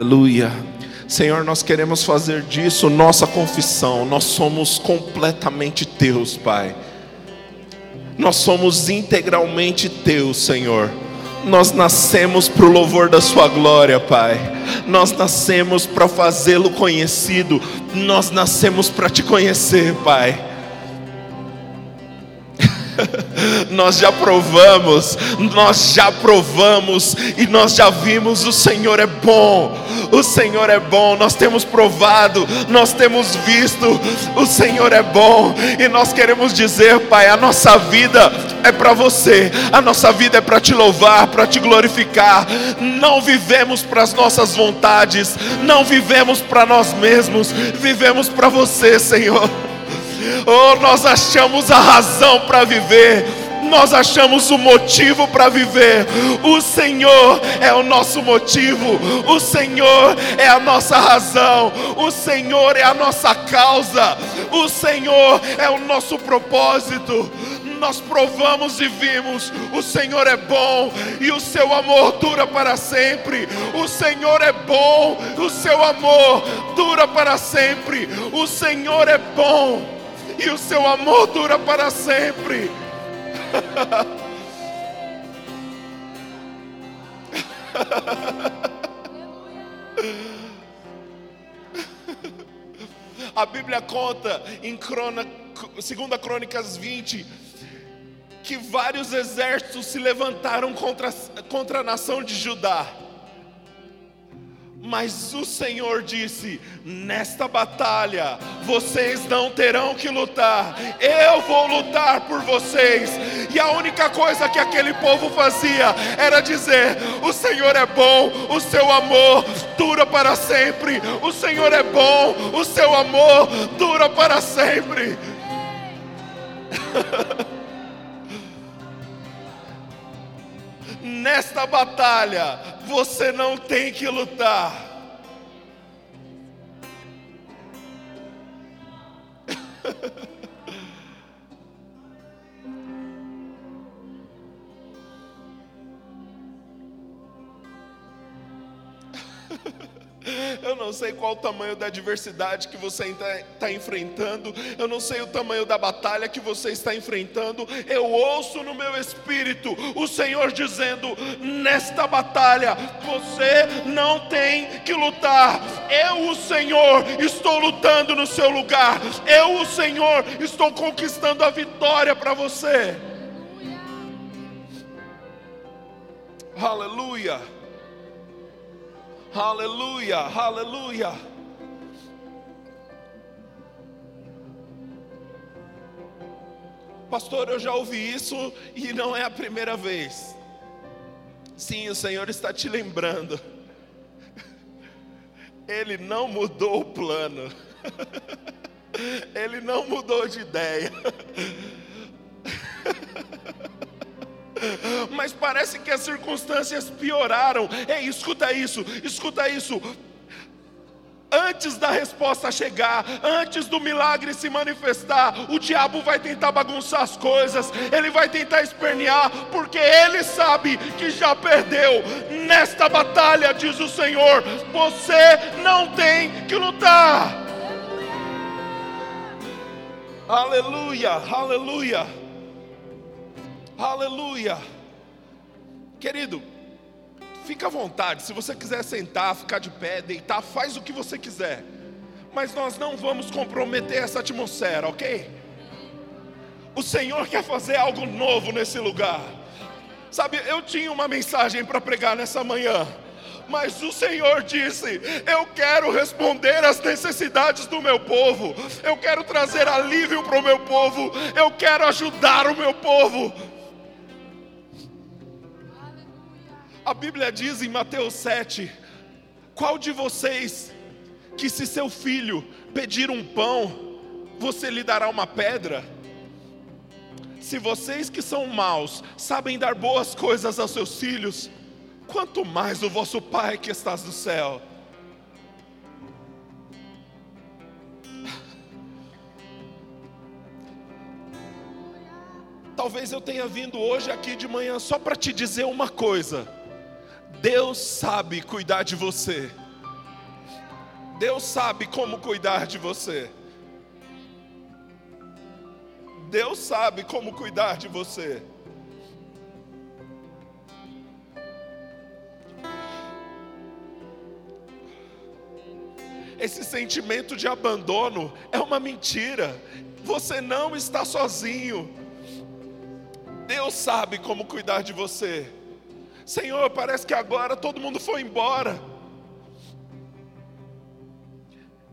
Aleluia. Senhor, nós queremos fazer disso nossa confissão. Nós somos completamente teus, Pai. Nós somos integralmente teus, Senhor. Nós nascemos para o louvor da Sua glória, Pai. Nós nascemos para fazê-lo conhecido. Nós nascemos para te conhecer, Pai. Nós já provamos, nós já provamos e nós já vimos o Senhor é bom. O Senhor é bom, nós temos provado, nós temos visto, o Senhor é bom e nós queremos dizer, Pai, a nossa vida é para você, a nossa vida é para te louvar, para te glorificar. Não vivemos para as nossas vontades, não vivemos para nós mesmos, vivemos para você, Senhor. Oh, nós achamos a razão para viver nós achamos o motivo para viver. O Senhor é o nosso motivo, o Senhor é a nossa razão, o Senhor é a nossa causa, o Senhor é o nosso propósito. Nós provamos e vimos: o Senhor é bom e o seu amor dura para sempre. O Senhor é bom, o seu amor dura para sempre. O Senhor é bom e o seu amor dura para sempre. A Bíblia conta em Crônica, 2 Crônicas 20 que vários exércitos se levantaram contra, contra a nação de Judá. Mas o Senhor disse: Nesta batalha vocês não terão que lutar, eu vou lutar por vocês. E a única coisa que aquele povo fazia era dizer: O Senhor é bom, o seu amor dura para sempre. O Senhor é bom, o seu amor dura para sempre. Nesta batalha, você não tem que lutar. não sei qual o tamanho da adversidade que você está enfrentando, eu não sei o tamanho da batalha que você está enfrentando. Eu ouço no meu espírito o Senhor dizendo: nesta batalha você não tem que lutar. Eu, o Senhor, estou lutando no seu lugar. Eu, o Senhor, estou conquistando a vitória para você. Aleluia. Aleluia, aleluia. Pastor, eu já ouvi isso e não é a primeira vez. Sim, o Senhor está te lembrando. Ele não mudou o plano. Ele não mudou de ideia. Mas parece que as circunstâncias pioraram. Ei, escuta isso, escuta isso. Antes da resposta chegar, antes do milagre se manifestar, o diabo vai tentar bagunçar as coisas, ele vai tentar espernear, porque ele sabe que já perdeu. Nesta batalha, diz o Senhor, você não tem que lutar. Aleluia, aleluia. Aleluia. Querido, fica à vontade. Se você quiser sentar, ficar de pé, deitar, faz o que você quiser. Mas nós não vamos comprometer essa atmosfera, ok? O Senhor quer fazer algo novo nesse lugar. Sabe, eu tinha uma mensagem para pregar nessa manhã. Mas o Senhor disse: Eu quero responder às necessidades do meu povo, eu quero trazer alívio para o meu povo, eu quero ajudar o meu povo. A Bíblia diz em Mateus 7: Qual de vocês que, se seu filho pedir um pão, você lhe dará uma pedra? Se vocês que são maus sabem dar boas coisas aos seus filhos, quanto mais o vosso Pai que estás no céu. Talvez eu tenha vindo hoje aqui de manhã só para te dizer uma coisa Deus sabe cuidar de você. Deus sabe como cuidar de você. Deus sabe como cuidar de você. Esse sentimento de abandono é uma mentira. Você não está sozinho. Deus sabe como cuidar de você. Senhor, parece que agora todo mundo foi embora.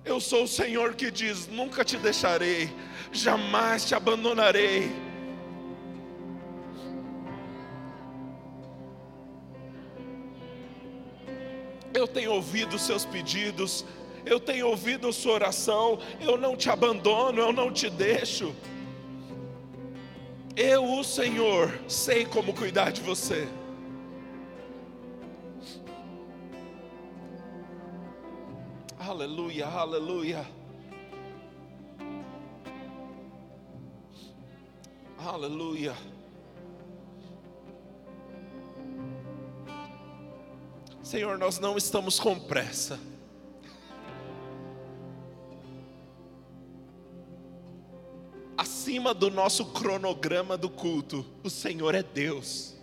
Eu sou o Senhor que diz: nunca te deixarei, jamais te abandonarei. Eu tenho ouvido os seus pedidos, eu tenho ouvido a sua oração, eu não te abandono, eu não te deixo. Eu, o Senhor, sei como cuidar de você. Aleluia, aleluia. Aleluia. Senhor, nós não estamos com pressa. Acima do nosso cronograma do culto, o Senhor é Deus.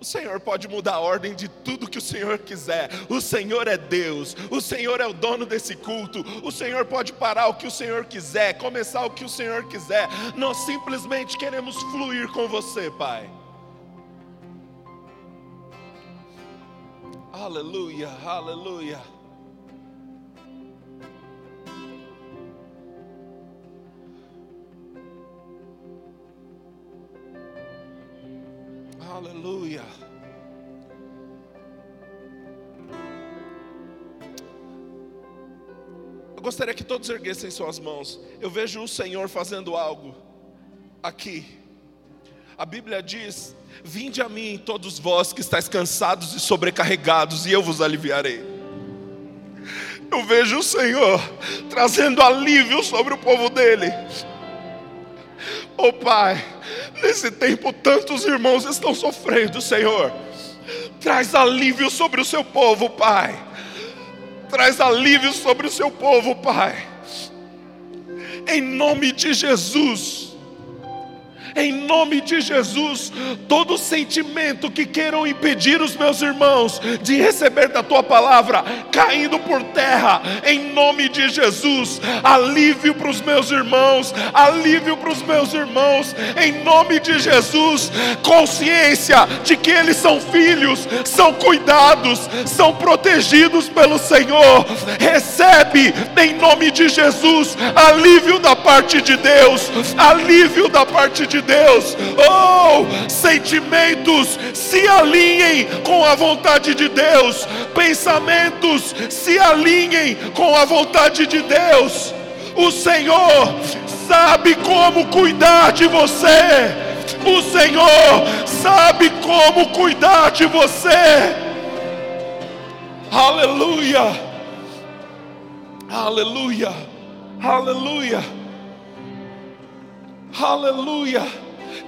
O Senhor pode mudar a ordem de tudo que o Senhor quiser. O Senhor é Deus. O Senhor é o dono desse culto. O Senhor pode parar o que o Senhor quiser, começar o que o Senhor quiser. Nós simplesmente queremos fluir com você, Pai. Aleluia, aleluia. Aleluia. Eu gostaria que todos erguessem suas mãos. Eu vejo o Senhor fazendo algo aqui. A Bíblia diz: Vinde a mim, todos vós que estáis cansados e sobrecarregados, e eu vos aliviarei. Eu vejo o Senhor trazendo alívio sobre o povo dele. Oh Pai, Nesse tempo, tantos irmãos estão sofrendo, Senhor. Traz alívio sobre o seu povo, Pai. Traz alívio sobre o seu povo, Pai. Em nome de Jesus em nome de Jesus, todo sentimento que queiram impedir os meus irmãos de receber da tua palavra, caindo por terra, em nome de Jesus, alívio para os meus irmãos, alívio para os meus irmãos, em nome de Jesus, consciência de que eles são filhos, são cuidados, são protegidos pelo Senhor, recebe em nome de Jesus, alívio da parte de Deus, alívio da parte de Deus. Oh, sentimentos se alinhem com a vontade de Deus, pensamentos se alinhem com a vontade de Deus. O Senhor sabe como cuidar de você. O Senhor sabe como cuidar de você. Aleluia. Aleluia. Aleluia. Aleluia.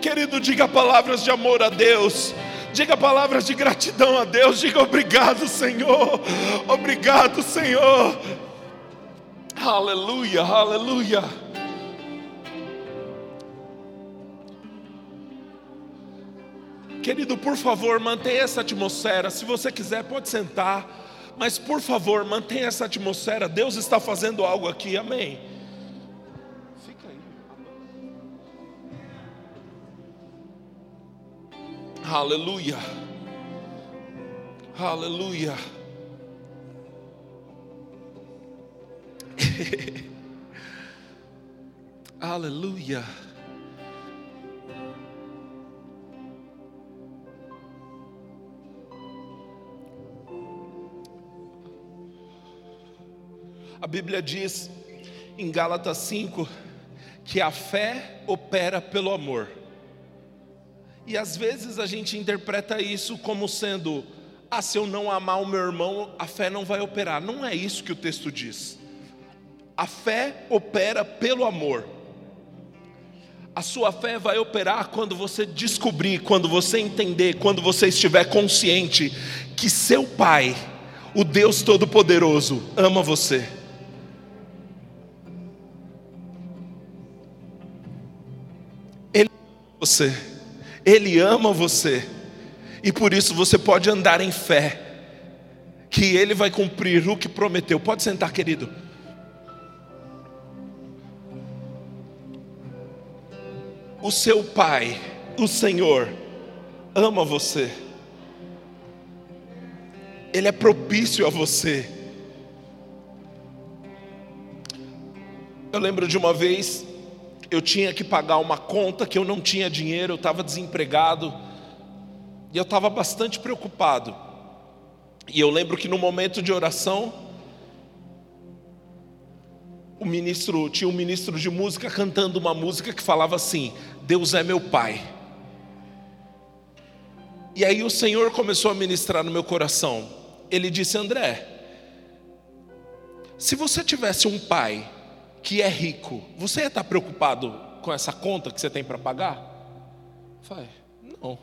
Querido, diga palavras de amor a Deus. Diga palavras de gratidão a Deus. Diga obrigado, Senhor. Obrigado, Senhor. Aleluia, aleluia. Querido, por favor, mantenha essa atmosfera. Se você quiser, pode sentar. Mas por favor, mantenha essa atmosfera. Deus está fazendo algo aqui. Amém. Aleluia. Aleluia. Aleluia. A Bíblia diz em Gálatas 5 que a fé opera pelo amor. E às vezes a gente interpreta isso como sendo: ah, se eu não amar o meu irmão, a fé não vai operar. Não é isso que o texto diz. A fé opera pelo amor. A sua fé vai operar quando você descobrir, quando você entender, quando você estiver consciente que seu pai, o Deus Todo-Poderoso ama você. Ele ama você, Ele ama você, e por isso você pode andar em fé, que Ele vai cumprir o que prometeu. Pode sentar, querido. O seu Pai, o Senhor, ama você. Ele é propício a você. Eu lembro de uma vez, eu tinha que pagar uma conta que eu não tinha dinheiro, eu estava desempregado, e eu estava bastante preocupado. E eu lembro que no momento de oração, o ministro, tinha um ministro de música cantando uma música que falava assim: Deus é meu Pai. E aí o Senhor começou a ministrar no meu coração ele disse: André, se você tivesse um pai que é rico, você estar preocupado com essa conta que você tem para pagar? Falei, não.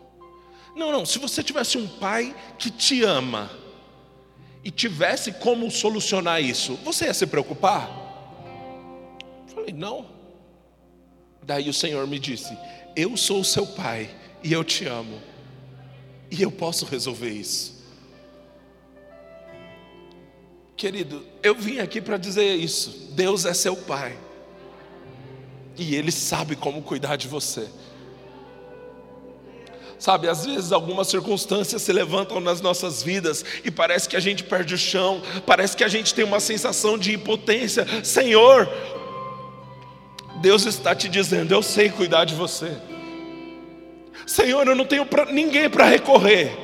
Não, não, se você tivesse um pai que te ama e tivesse como solucionar isso, você ia se preocupar? Falei, não. Daí o Senhor me disse: Eu sou o seu pai e eu te amo, e eu posso resolver isso. Querido, eu vim aqui para dizer isso. Deus é seu pai. E Ele sabe como cuidar de você. Sabe, às vezes algumas circunstâncias se levantam nas nossas vidas e parece que a gente perde o chão, parece que a gente tem uma sensação de impotência. Senhor, Deus está te dizendo: Eu sei cuidar de você. Senhor, eu não tenho pra, ninguém para recorrer.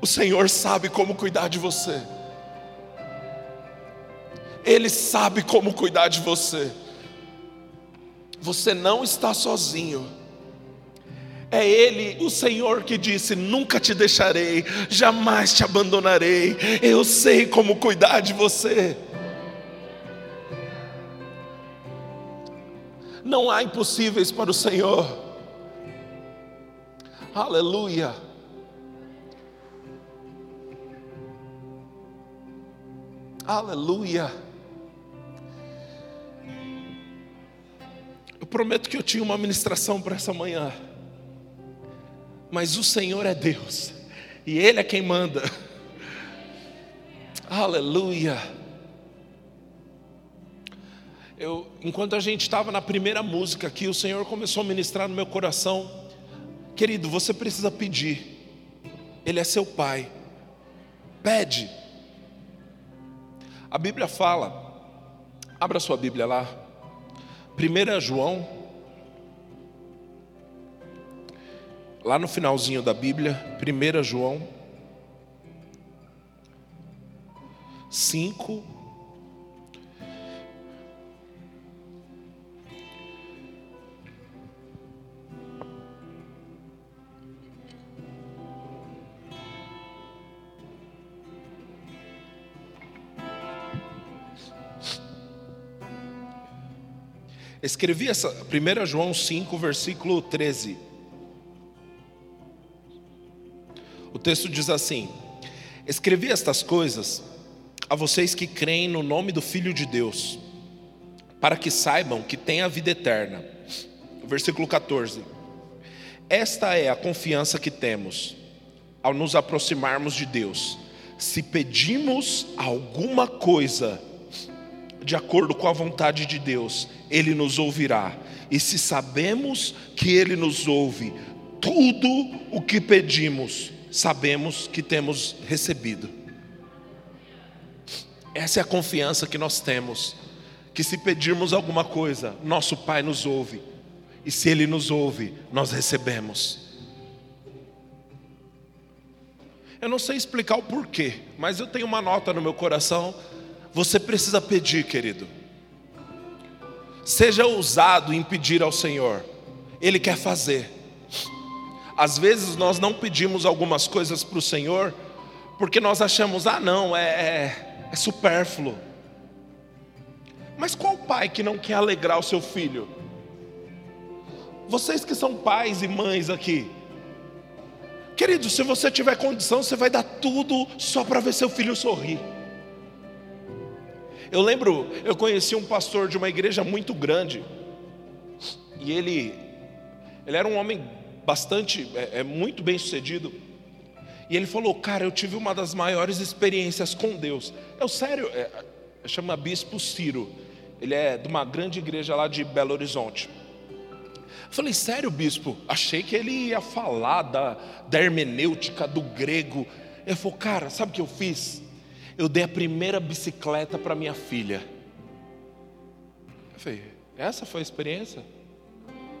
O Senhor sabe como cuidar de você. Ele sabe como cuidar de você. Você não está sozinho. É Ele, o Senhor, que disse: Nunca te deixarei, jamais te abandonarei. Eu sei como cuidar de você. Não há impossíveis para o Senhor. Aleluia. Aleluia. Prometo que eu tinha uma ministração para essa manhã, mas o Senhor é Deus, e Ele é quem manda. Aleluia. Eu, enquanto a gente estava na primeira música aqui, o Senhor começou a ministrar no meu coração. Querido, você precisa pedir. Ele é seu pai. Pede. A Bíblia fala. Abra sua Bíblia lá. 1 João, lá no finalzinho da Bíblia, 1 João 5, Escrevi essa 1 João 5, versículo 13. O texto diz assim: Escrevi estas coisas a vocês que creem no nome do Filho de Deus, para que saibam que têm a vida eterna. Versículo 14. Esta é a confiança que temos ao nos aproximarmos de Deus. Se pedimos alguma coisa de acordo com a vontade de Deus, Ele nos ouvirá. E se sabemos que Ele nos ouve, tudo o que pedimos, sabemos que temos recebido. Essa é a confiança que nós temos, que se pedirmos alguma coisa, nosso Pai nos ouve, e se Ele nos ouve, nós recebemos. Eu não sei explicar o porquê, mas eu tenho uma nota no meu coração você precisa pedir, querido. Seja ousado em pedir ao Senhor, Ele quer fazer. Às vezes nós não pedimos algumas coisas para o Senhor, porque nós achamos, ah, não, é, é, é supérfluo. Mas qual pai que não quer alegrar o seu filho? Vocês que são pais e mães aqui, Querido, se você tiver condição, você vai dar tudo só para ver seu filho sorrir. Eu lembro, eu conheci um pastor de uma igreja muito grande, e ele, ele era um homem bastante, é, é muito bem sucedido. E ele falou, cara, eu tive uma das maiores experiências com Deus. Eu sério, é, chama Bispo Ciro. Ele é de uma grande igreja lá de Belo Horizonte. Eu falei, sério, bispo? Achei que ele ia falar da, da hermenêutica, do grego. Ele falou, cara, sabe o que eu fiz? Eu dei a primeira bicicleta para minha filha. Eu falei, essa foi a experiência?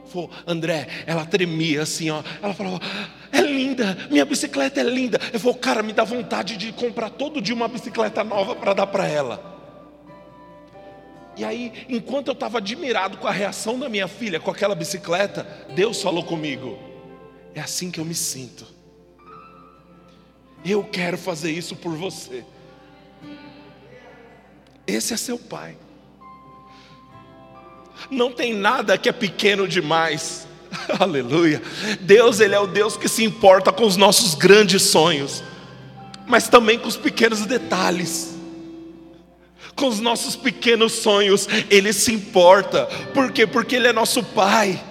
Falou, André, ela tremia assim, ó. Ela falou, é linda, minha bicicleta é linda. Eu falei, cara, me dá vontade de comprar todo dia uma bicicleta nova para dar para ela. E aí, enquanto eu estava admirado com a reação da minha filha com aquela bicicleta, Deus falou comigo: é assim que eu me sinto. Eu quero fazer isso por você. Esse é seu pai. Não tem nada que é pequeno demais. Aleluia. Deus, ele é o Deus que se importa com os nossos grandes sonhos, mas também com os pequenos detalhes com os nossos pequenos sonhos, Ele se importa. Por quê? Porque Ele é nosso Pai.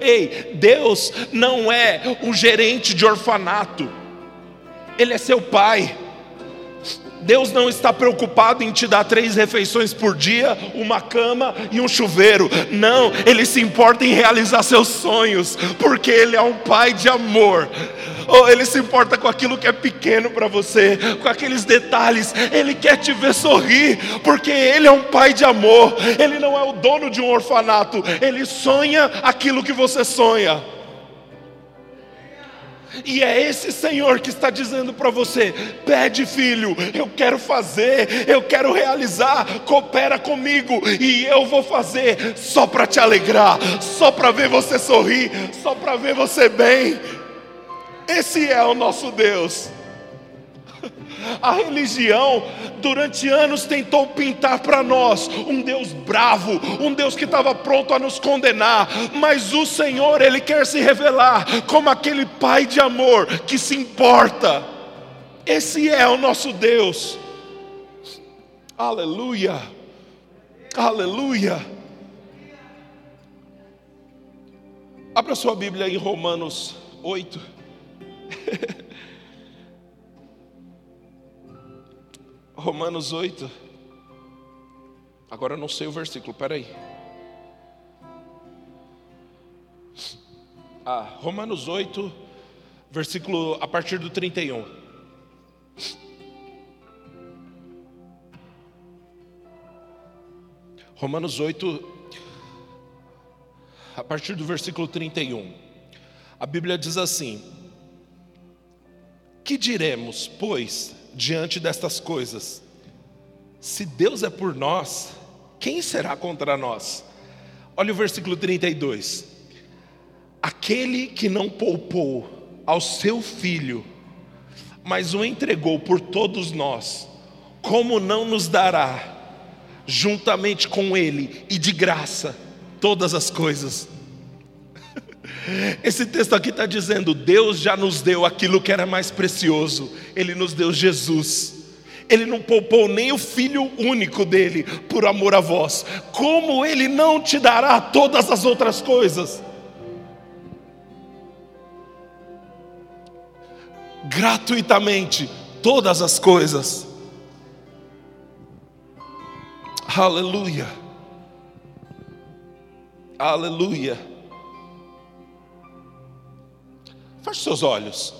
Ei, Deus não é um gerente de orfanato, Ele é seu Pai. Deus não está preocupado em te dar três refeições por dia, uma cama e um chuveiro. Não, Ele se importa em realizar seus sonhos, porque Ele é um Pai de amor oh, Ele se importa com aquilo que é pequeno para você, com aqueles detalhes. Ele quer te ver sorrir, porque Ele é um pai de amor. Ele não é o dono de um orfanato. Ele sonha aquilo que você sonha. E é esse Senhor que está dizendo para você: pede, filho, eu quero fazer, eu quero realizar, coopera comigo, e eu vou fazer só para te alegrar, só para ver você sorrir, só para ver você bem. Esse é o nosso Deus. A religião, durante anos, tentou pintar para nós um Deus bravo, um Deus que estava pronto a nos condenar, mas o Senhor, Ele quer se revelar como aquele Pai de amor que se importa. Esse é o nosso Deus. Aleluia, aleluia. Abra sua Bíblia em Romanos 8. Romanos 8. Agora eu não sei o versículo, peraí. Ah, Romanos 8, versículo a partir do 31. Romanos 8, a partir do versículo 31. A Bíblia diz assim: que diremos, pois, diante destas coisas? Se Deus é por nós, quem será contra nós? Olha o versículo 32. Aquele que não poupou ao seu filho, mas o entregou por todos nós, como não nos dará, juntamente com ele e de graça, todas as coisas? Esse texto aqui está dizendo: Deus já nos deu aquilo que era mais precioso, Ele nos deu Jesus. Ele não poupou nem o filho único dele por amor a vós. Como ele não te dará todas as outras coisas? Gratuitamente, todas as coisas. Aleluia. Aleluia. Feche seus olhos.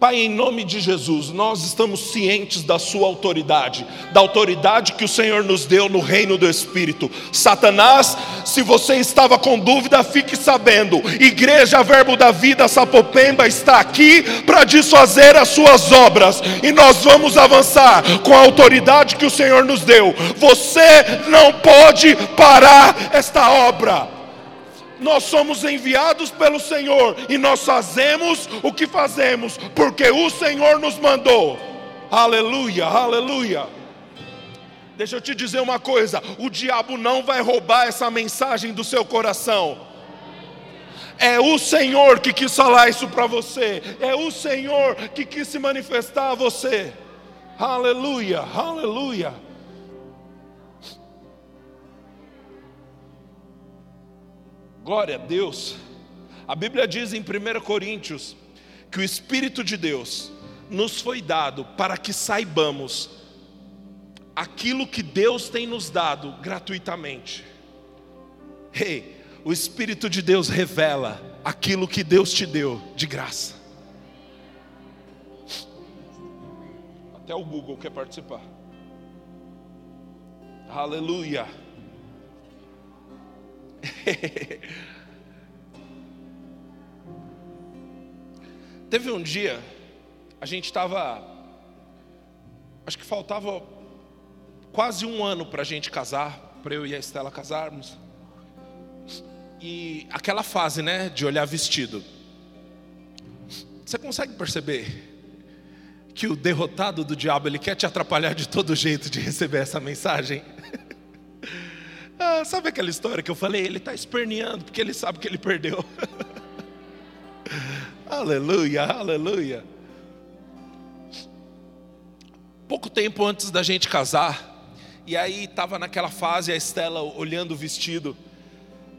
Pai, em nome de Jesus, nós estamos cientes da Sua autoridade, da autoridade que o Senhor nos deu no reino do Espírito. Satanás, se você estava com dúvida, fique sabendo: Igreja Verbo da Vida Sapopemba está aqui para desfazer as suas obras, e nós vamos avançar com a autoridade que o Senhor nos deu. Você não pode parar esta obra nós somos enviados pelo Senhor e nós fazemos o que fazemos, porque o Senhor nos mandou. Aleluia, aleluia. Deixa eu te dizer uma coisa: o diabo não vai roubar essa mensagem do seu coração. É o Senhor que quis falar isso para você. É o Senhor que quis se manifestar a você. Aleluia, aleluia. Glória a Deus. A Bíblia diz em 1 Coríntios que o Espírito de Deus nos foi dado para que saibamos aquilo que Deus tem nos dado gratuitamente. Hey, o Espírito de Deus revela aquilo que Deus te deu de graça. Até o Google quer participar. Aleluia. Teve um dia, a gente estava, acho que faltava quase um ano para a gente casar, para eu e a Estela casarmos. E aquela fase, né, de olhar vestido. Você consegue perceber que o derrotado do diabo ele quer te atrapalhar de todo jeito de receber essa mensagem? ah, sabe aquela história que eu falei? Ele está esperneando porque ele sabe que ele perdeu. aleluia, aleluia. Pouco tempo antes da gente casar, e aí estava naquela fase a Estela olhando o vestido.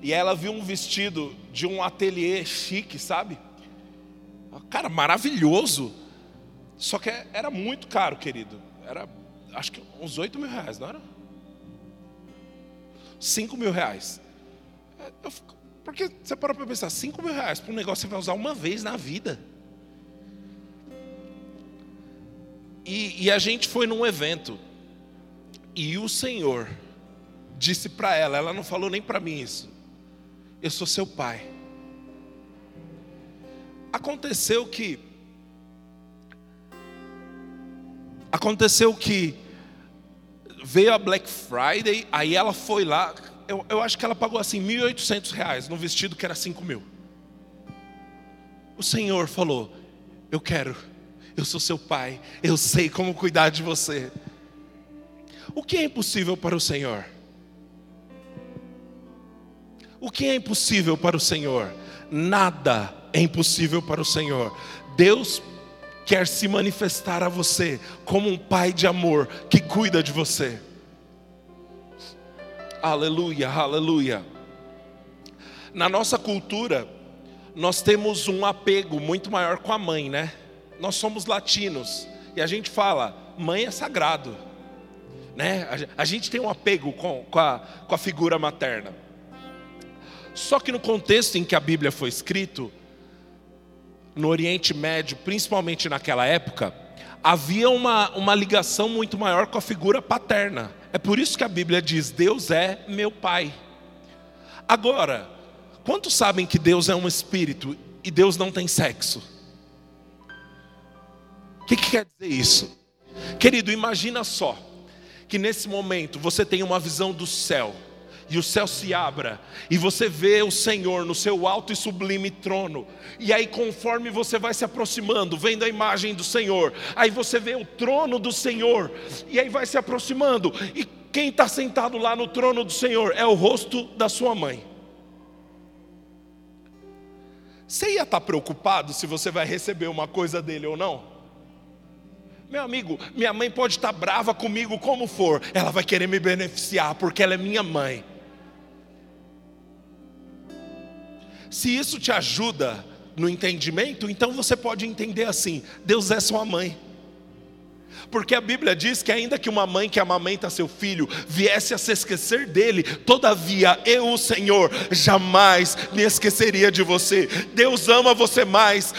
E ela viu um vestido de um ateliê chique, sabe? Cara, maravilhoso. Só que era muito caro, querido. Era, acho que uns 8 mil reais, não era? 5 mil reais. Eu, porque você para para pensar, 5 mil reais para um negócio que você vai usar uma vez na vida. E, e a gente foi num evento. E o Senhor disse para ela, ela não falou nem para mim isso. Eu sou seu pai. Aconteceu que aconteceu que veio a Black Friday, aí ela foi lá, eu, eu acho que ela pagou assim 1.800 reais num vestido que era 5 mil. O Senhor falou: Eu quero, eu sou seu pai, eu sei como cuidar de você. O que é impossível para o Senhor? O que é impossível para o Senhor? Nada é impossível para o Senhor. Deus quer se manifestar a você como um pai de amor que cuida de você. Aleluia, aleluia. Na nossa cultura, nós temos um apego muito maior com a mãe, né? Nós somos latinos e a gente fala, mãe é sagrado, né? A gente tem um apego com, com, a, com a figura materna. Só que no contexto em que a Bíblia foi escrito, no Oriente Médio, principalmente naquela época, havia uma, uma ligação muito maior com a figura paterna. É por isso que a Bíblia diz: Deus é meu Pai. Agora, quantos sabem que Deus é um espírito e Deus não tem sexo? O que, que quer dizer isso? Querido, imagina só que nesse momento você tem uma visão do céu e o céu se abra, e você vê o Senhor no seu alto e sublime trono, e aí, conforme você vai se aproximando, vendo a imagem do Senhor, aí você vê o trono do Senhor, e aí vai se aproximando, e quem está sentado lá no trono do Senhor é o rosto da sua mãe. Você ia estar tá preocupado se você vai receber uma coisa dele ou não? Meu amigo, minha mãe pode estar tá brava comigo como for, ela vai querer me beneficiar, porque ela é minha mãe. Se isso te ajuda no entendimento, então você pode entender assim: Deus é sua mãe. Porque a Bíblia diz que, ainda que uma mãe que amamenta seu filho viesse a se esquecer dele, todavia eu, o Senhor, jamais me esqueceria de você. Deus ama você mais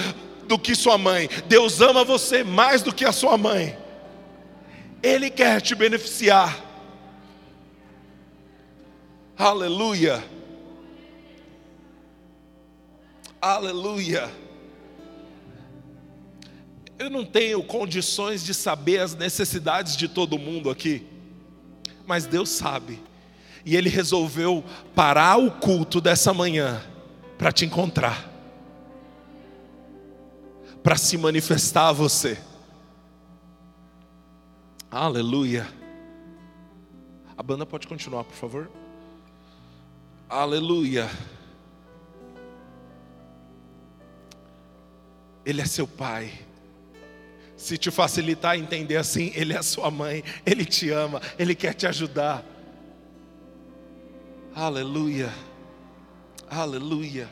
do que sua mãe, Deus ama você mais do que a sua mãe, Ele quer te beneficiar. Aleluia. Aleluia. Eu não tenho condições de saber as necessidades de todo mundo aqui, mas Deus sabe, e Ele resolveu parar o culto dessa manhã para te encontrar, para se manifestar a você. Aleluia. A banda pode continuar, por favor. Aleluia. Ele é seu pai. Se te facilitar entender assim, Ele é sua mãe, Ele te ama, Ele quer te ajudar. Aleluia, aleluia,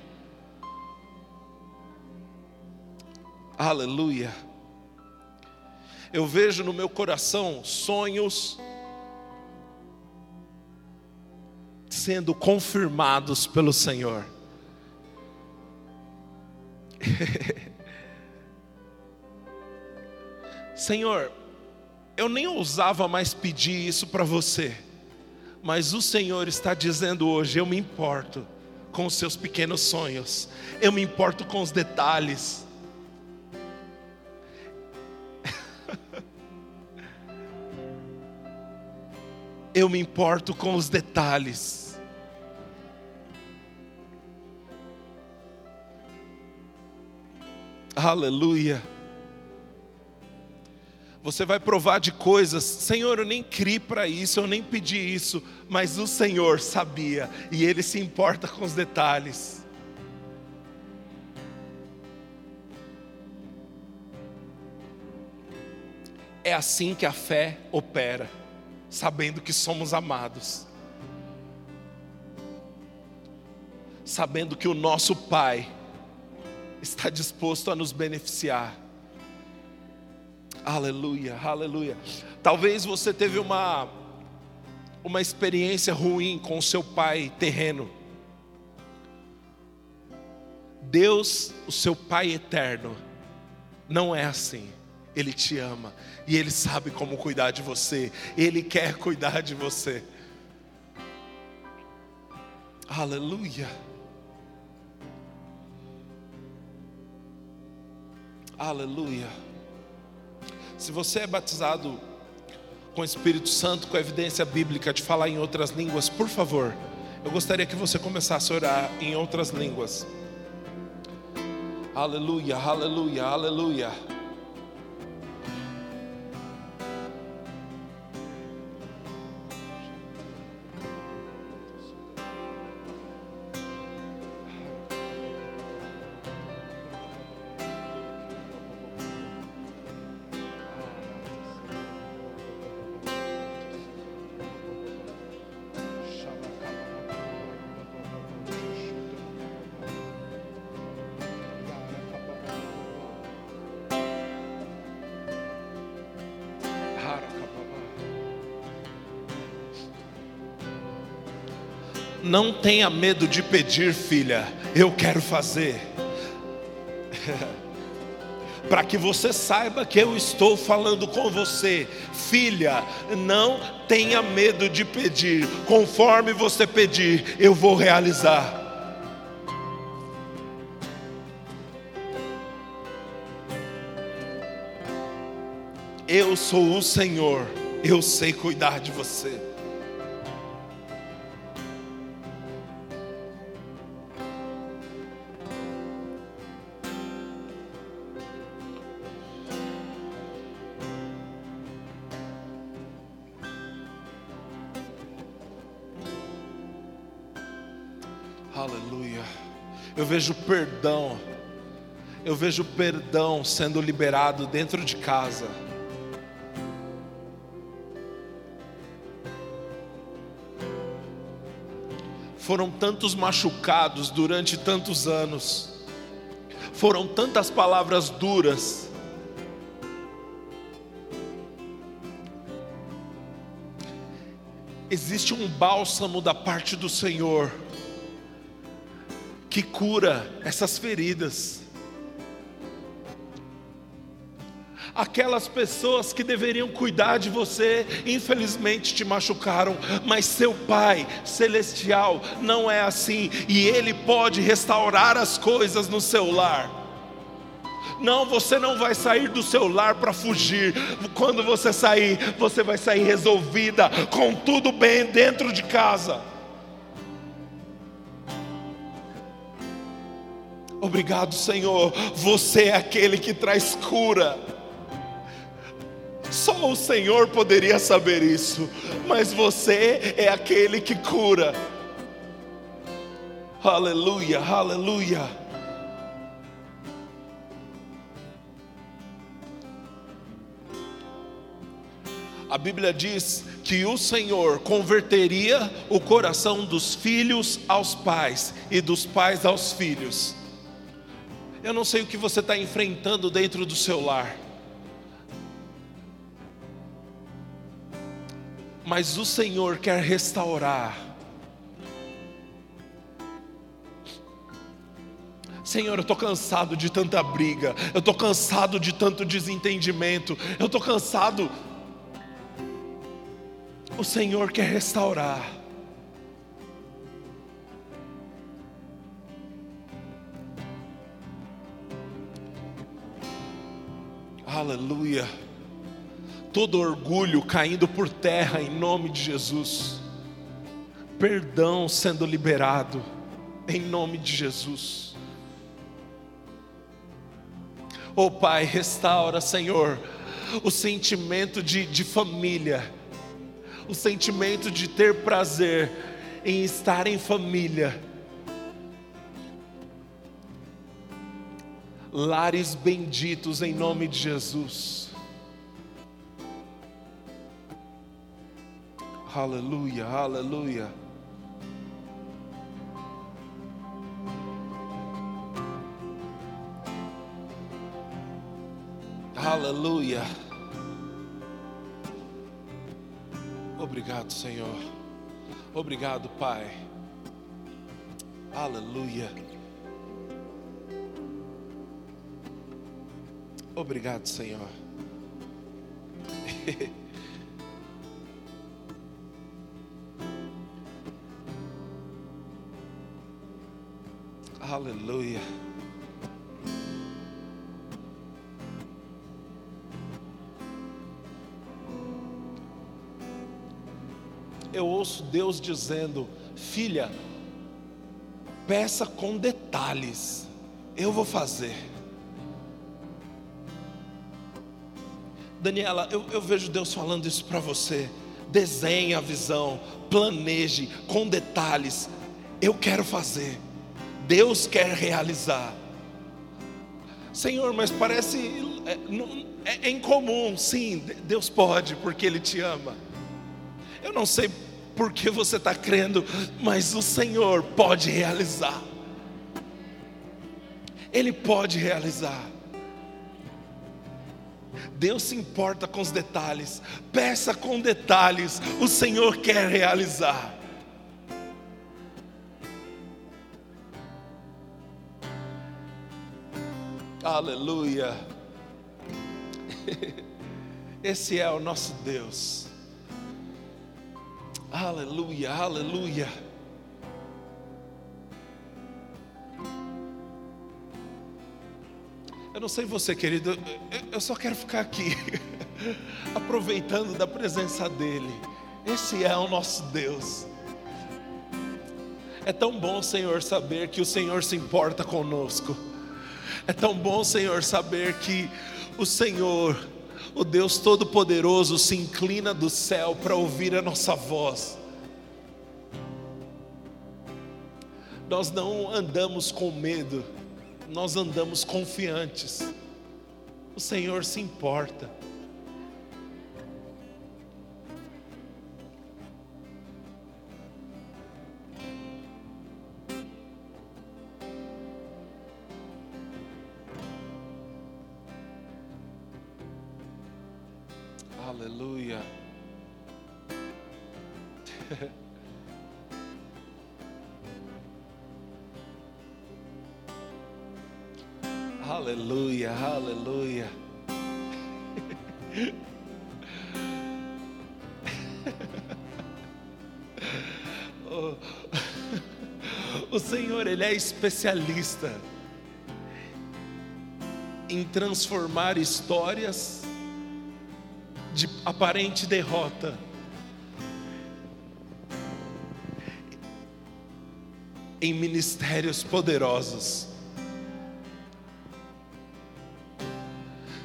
aleluia. Eu vejo no meu coração sonhos sendo confirmados pelo Senhor. Senhor, eu nem ousava mais pedir isso para você, mas o Senhor está dizendo hoje: eu me importo com os seus pequenos sonhos, eu me importo com os detalhes. eu me importo com os detalhes. Aleluia. Você vai provar de coisas, Senhor, eu nem criei para isso, eu nem pedi isso, mas o Senhor sabia e Ele se importa com os detalhes. É assim que a fé opera, sabendo que somos amados, sabendo que o nosso Pai está disposto a nos beneficiar. Aleluia, aleluia. Talvez você teve uma uma experiência ruim com o seu pai terreno. Deus, o seu pai eterno, não é assim. Ele te ama e ele sabe como cuidar de você. Ele quer cuidar de você. Aleluia. Aleluia. Se você é batizado com o Espírito Santo, com evidência bíblica de falar em outras línguas, por favor, eu gostaria que você começasse a orar em outras línguas. Aleluia, aleluia, aleluia. Não tenha medo de pedir, filha, eu quero fazer. Para que você saiba que eu estou falando com você, filha, não tenha medo de pedir, conforme você pedir, eu vou realizar. Eu sou o Senhor, eu sei cuidar de você. Vejo perdão. Eu vejo perdão sendo liberado dentro de casa. Foram tantos machucados durante tantos anos. Foram tantas palavras duras. Existe um bálsamo da parte do Senhor que cura essas feridas. Aquelas pessoas que deveriam cuidar de você, infelizmente te machucaram, mas seu Pai celestial não é assim, e Ele pode restaurar as coisas no seu lar. Não, você não vai sair do seu lar para fugir. Quando você sair, você vai sair resolvida, com tudo bem dentro de casa. Obrigado, Senhor. Você é aquele que traz cura. Só o Senhor poderia saber isso, mas você é aquele que cura. Aleluia, aleluia. A Bíblia diz que o Senhor converteria o coração dos filhos aos pais e dos pais aos filhos. Eu não sei o que você está enfrentando dentro do seu lar, mas o Senhor quer restaurar. Senhor, eu estou cansado de tanta briga, eu estou cansado de tanto desentendimento, eu estou cansado o Senhor quer restaurar. Aleluia. Todo orgulho caindo por terra em nome de Jesus. Perdão sendo liberado em nome de Jesus. Oh Pai, restaura, Senhor, o sentimento de, de família o sentimento de ter prazer em estar em família. Lares benditos em nome de Jesus. Aleluia, aleluia. Aleluia. Obrigado, Senhor. Obrigado, Pai. Aleluia. Obrigado, Senhor. Aleluia. eu ouço Deus dizendo: Filha, peça com detalhes, eu vou fazer. Daniela, eu, eu vejo Deus falando isso para você. Desenhe a visão, planeje com detalhes. Eu quero fazer, Deus quer realizar. Senhor, mas parece é, é, é incomum, sim, Deus pode, porque Ele te ama. Eu não sei porque você está crendo, mas o Senhor pode realizar. Ele pode realizar. Deus se importa com os detalhes, peça com detalhes, o Senhor quer realizar. Aleluia. Esse é o nosso Deus. Aleluia, aleluia. Eu não sei você, querido, eu só quero ficar aqui, aproveitando da presença dEle. Esse é o nosso Deus. É tão bom, Senhor, saber que o Senhor se importa conosco. É tão bom, Senhor, saber que o Senhor o Deus Todo-Poderoso se inclina do céu para ouvir a nossa voz. Nós não andamos com medo, nós andamos confiantes. O Senhor se importa. Aleluia. aleluia, aleluia. o Senhor, Ele é especialista em transformar histórias de aparente derrota. Em ministérios poderosos.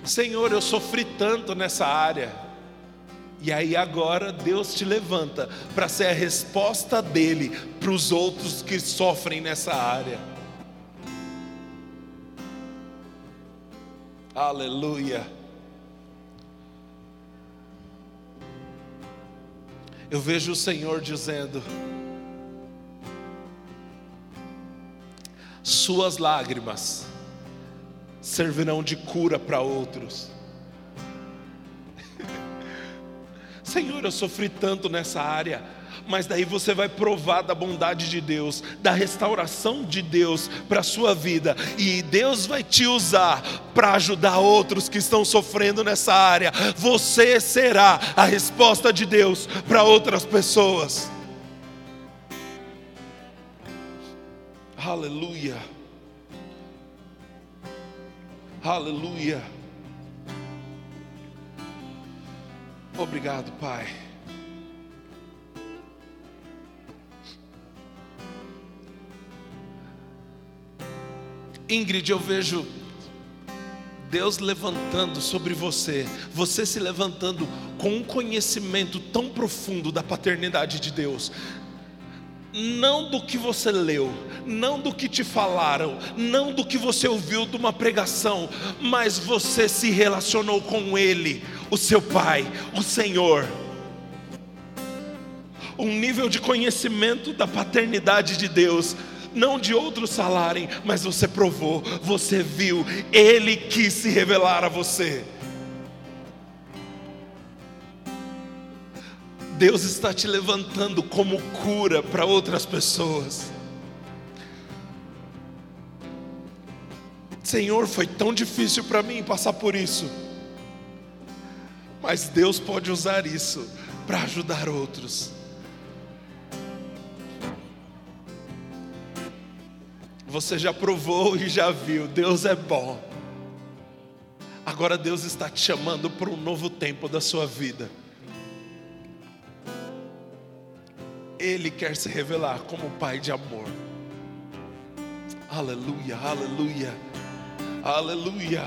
Senhor, eu sofri tanto nessa área. E aí agora Deus te levanta para ser a resposta dele para os outros que sofrem nessa área. Aleluia. Eu vejo o Senhor dizendo: Suas lágrimas servirão de cura para outros. Senhor, eu sofri tanto nessa área, mas daí você vai provar da bondade de Deus, da restauração de Deus para a sua vida, e Deus vai te usar para ajudar outros que estão sofrendo nessa área. Você será a resposta de Deus para outras pessoas. Aleluia. Aleluia. Obrigado, Pai. Ingrid, eu vejo Deus levantando sobre você, você se levantando com um conhecimento tão profundo da paternidade de Deus, não do que você leu, não do que te falaram, não do que você ouviu de uma pregação, mas você se relacionou com Ele, o seu Pai, o Senhor. Um nível de conhecimento da paternidade de Deus, não de outros falarem, mas você provou, você viu, Ele quis se revelar a você. Deus está te levantando como cura para outras pessoas. Senhor, foi tão difícil para mim passar por isso, mas Deus pode usar isso para ajudar outros. Você já provou e já viu, Deus é bom. Agora Deus está te chamando para um novo tempo da sua vida. Ele quer se revelar como Pai de amor. Aleluia, aleluia, aleluia.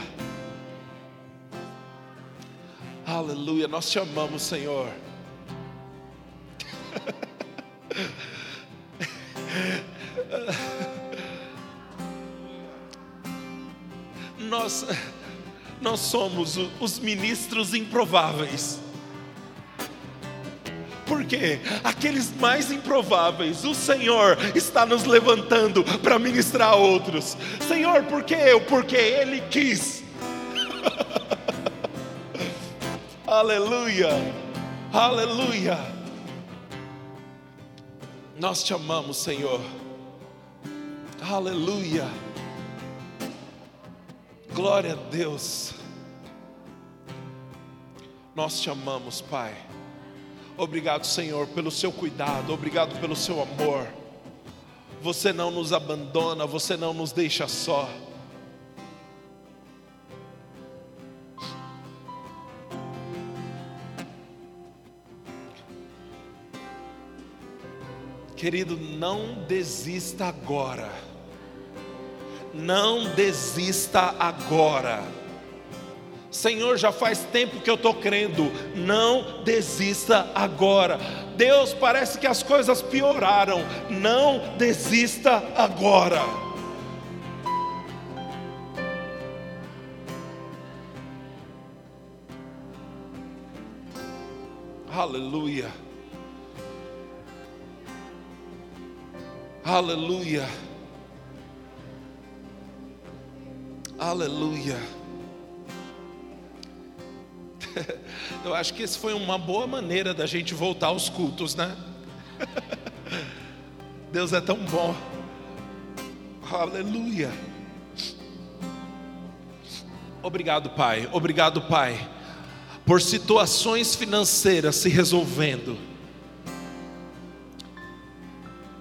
Aleluia, nós te amamos, Senhor. Nós, nós somos os ministros improváveis. Porque aqueles mais improváveis, o Senhor está nos levantando para ministrar a outros. Senhor, por que eu? Porque Ele quis. aleluia, aleluia. Nós te amamos, Senhor. Aleluia. Glória a Deus. Nós te amamos, Pai. Obrigado, Senhor, pelo seu cuidado, obrigado pelo seu amor. Você não nos abandona, você não nos deixa só. Querido, não desista agora. Não desista agora. Senhor, já faz tempo que eu estou crendo, não desista agora. Deus, parece que as coisas pioraram, não desista agora. Aleluia, aleluia, aleluia. Eu acho que esse foi uma boa maneira da gente voltar aos cultos, né? Deus é tão bom. Aleluia. Obrigado, Pai. Obrigado, Pai, por situações financeiras se resolvendo.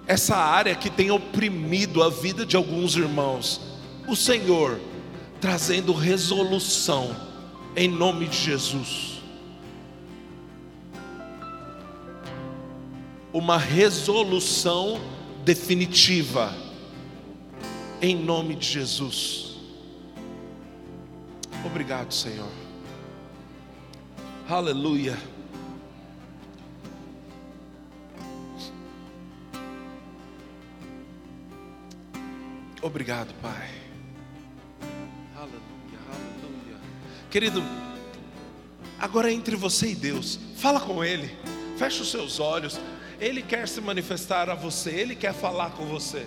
Essa área que tem oprimido a vida de alguns irmãos, o Senhor trazendo resolução em nome de Jesus. Uma resolução definitiva, em nome de Jesus. Obrigado, Senhor. Aleluia. Obrigado, Pai. Querido, agora é entre você e Deus, fala com Ele, Feche os seus olhos. Ele quer se manifestar a você, ele quer falar com você.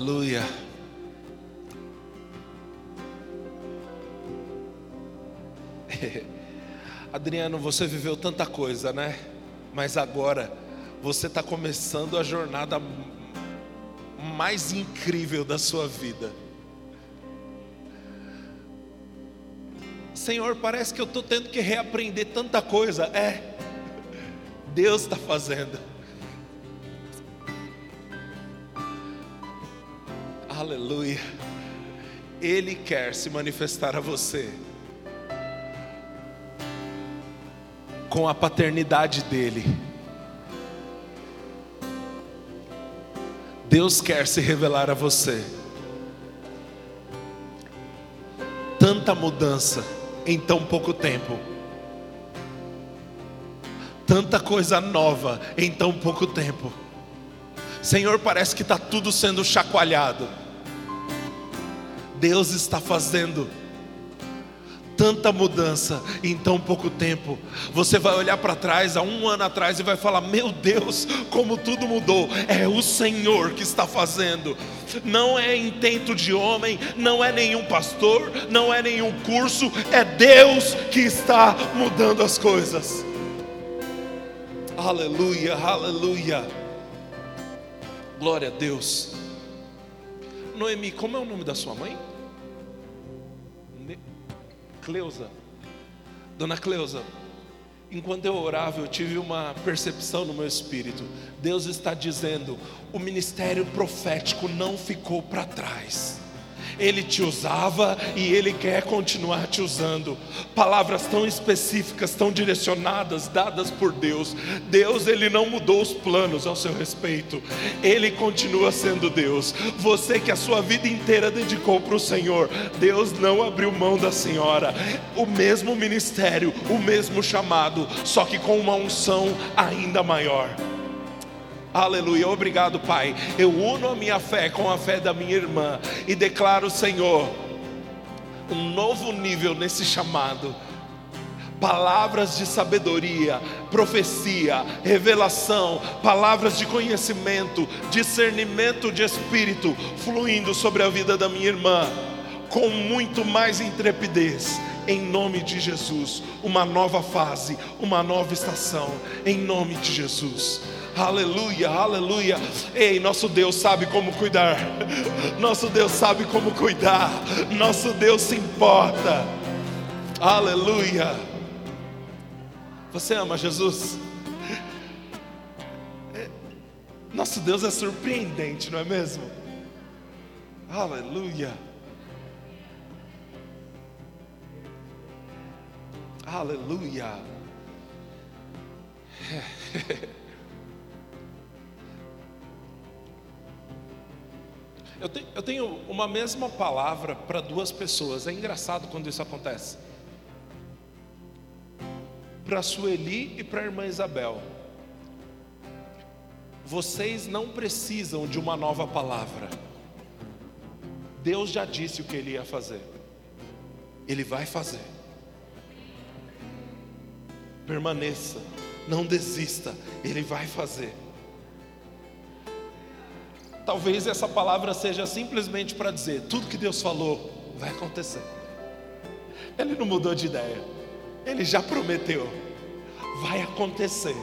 Aleluia. Adriano, você viveu tanta coisa, né? Mas agora você está começando a jornada mais incrível da sua vida. Senhor, parece que eu estou tendo que reaprender tanta coisa. É, Deus está fazendo. Aleluia. Ele quer se manifestar a você com a paternidade dele. Deus quer se revelar a você. Tanta mudança em tão pouco tempo. Tanta coisa nova em tão pouco tempo. Senhor, parece que está tudo sendo chacoalhado. Deus está fazendo tanta mudança em tão pouco tempo. Você vai olhar para trás, há um ano atrás, e vai falar: Meu Deus, como tudo mudou. É o Senhor que está fazendo. Não é intento de homem, não é nenhum pastor, não é nenhum curso, é Deus que está mudando as coisas. Aleluia, aleluia. Glória a Deus. Noemi, como é o nome da sua mãe? Cleusa, Dona Cleusa, enquanto eu orava, eu tive uma percepção no meu espírito. Deus está dizendo: o ministério profético não ficou para trás. Ele te usava e Ele quer continuar te usando. Palavras tão específicas, tão direcionadas, dadas por Deus. Deus, Ele não mudou os planos ao seu respeito. Ele continua sendo Deus. Você que a sua vida inteira dedicou para o Senhor, Deus não abriu mão da senhora. O mesmo ministério, o mesmo chamado, só que com uma unção ainda maior. Aleluia, obrigado, Pai. Eu uno a minha fé com a fé da minha irmã e declaro, Senhor, um novo nível nesse chamado. Palavras de sabedoria, profecia, revelação, palavras de conhecimento, discernimento de espírito fluindo sobre a vida da minha irmã, com muito mais intrepidez, em nome de Jesus. Uma nova fase, uma nova estação, em nome de Jesus. Aleluia, aleluia. Ei, nosso Deus sabe como cuidar. Nosso Deus sabe como cuidar. Nosso Deus se importa. Aleluia. Você ama Jesus? É, nosso Deus é surpreendente, não é mesmo? Aleluia. Aleluia. Eu, te, eu tenho uma mesma palavra para duas pessoas. É engraçado quando isso acontece. Para Sueli e para a irmã Isabel. vocês não precisam de uma nova palavra. Deus já disse o que ele ia fazer. Ele vai fazer. Permaneça, não desista, ele vai fazer. Talvez essa palavra seja simplesmente para dizer: tudo que Deus falou vai acontecer. Ele não mudou de ideia, ele já prometeu, vai acontecer.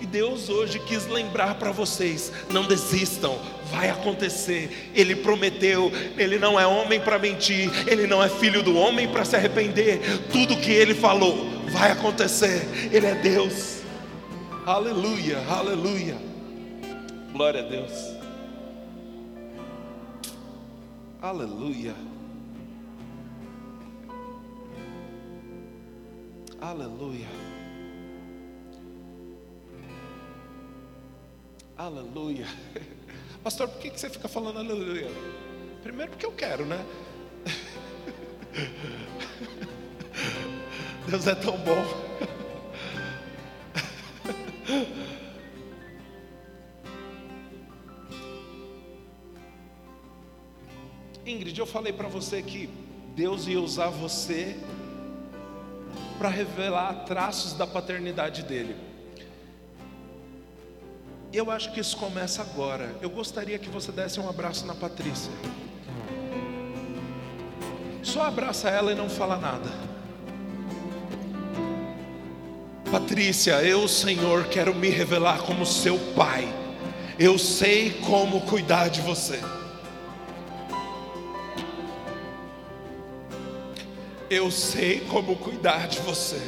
E Deus hoje quis lembrar para vocês: não desistam, vai acontecer. Ele prometeu, Ele não é homem para mentir, Ele não é filho do homem para se arrepender. Tudo que Ele falou vai acontecer, Ele é Deus. Aleluia, aleluia. Glória a Deus. Aleluia. Aleluia. Aleluia. Pastor, por que você fica falando aleluia? Primeiro porque eu quero, né? Deus é tão bom. Ingrid, eu falei para você que Deus ia usar você para revelar traços da paternidade dele. Eu acho que isso começa agora. Eu gostaria que você desse um abraço na Patrícia. Só abraça ela e não fala nada. Patrícia, eu, Senhor, quero me revelar como seu pai. Eu sei como cuidar de você. Eu sei como cuidar de você.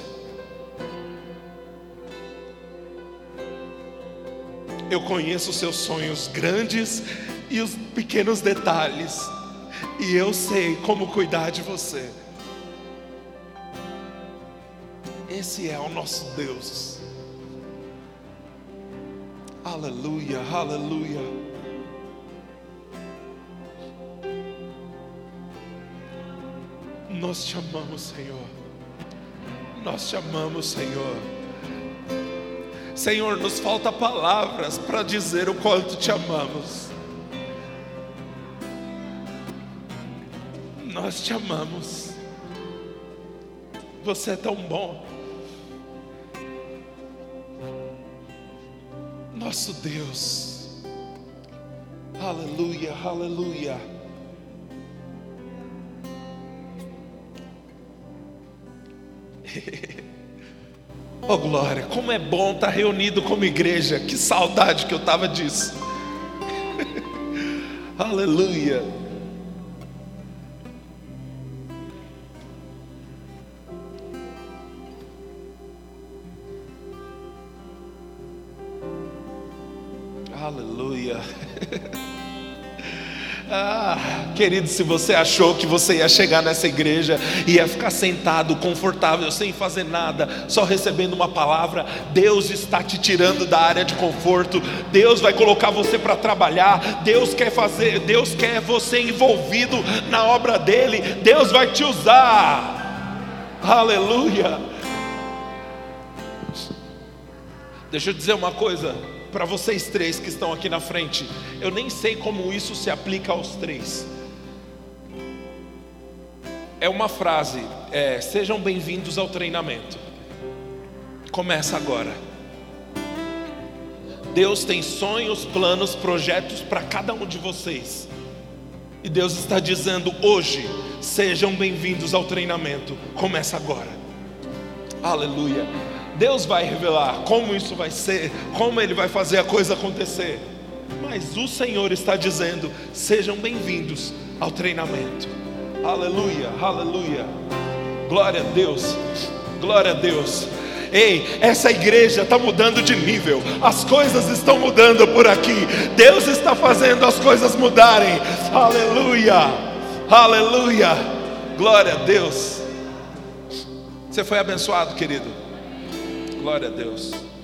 Eu conheço os seus sonhos grandes e os pequenos detalhes, e eu sei como cuidar de você. Esse é o nosso Deus. Aleluia, aleluia. Nós te amamos, Senhor. Nós te amamos, Senhor. Senhor, nos falta palavras para dizer o quanto te amamos. Nós te amamos. Você é tão bom. Nosso Deus. Aleluia, aleluia. Oh glória, como é bom estar reunido como igreja. Que saudade que eu estava disso. Aleluia. Aleluia. Ah, querido, se você achou que você ia chegar nessa igreja e ia ficar sentado, confortável, sem fazer nada, só recebendo uma palavra, Deus está te tirando da área de conforto. Deus vai colocar você para trabalhar. Deus quer fazer, Deus quer você envolvido na obra dele. Deus vai te usar. Aleluia. Deixa eu dizer uma coisa para vocês três que estão aqui na frente, eu nem sei como isso se aplica aos três. É uma frase, é, sejam bem-vindos ao treinamento. Começa agora. Deus tem sonhos, planos, projetos para cada um de vocês. E Deus está dizendo hoje: sejam bem-vindos ao treinamento. Começa agora. Aleluia. Deus vai revelar como isso vai ser, como Ele vai fazer a coisa acontecer. Mas o Senhor está dizendo: sejam bem-vindos ao treinamento. Aleluia, aleluia. Glória a Deus, glória a Deus. Ei, essa igreja está mudando de nível, as coisas estão mudando por aqui, Deus está fazendo as coisas mudarem, aleluia, aleluia, glória a Deus. Você foi abençoado, querido. Glória a Deus.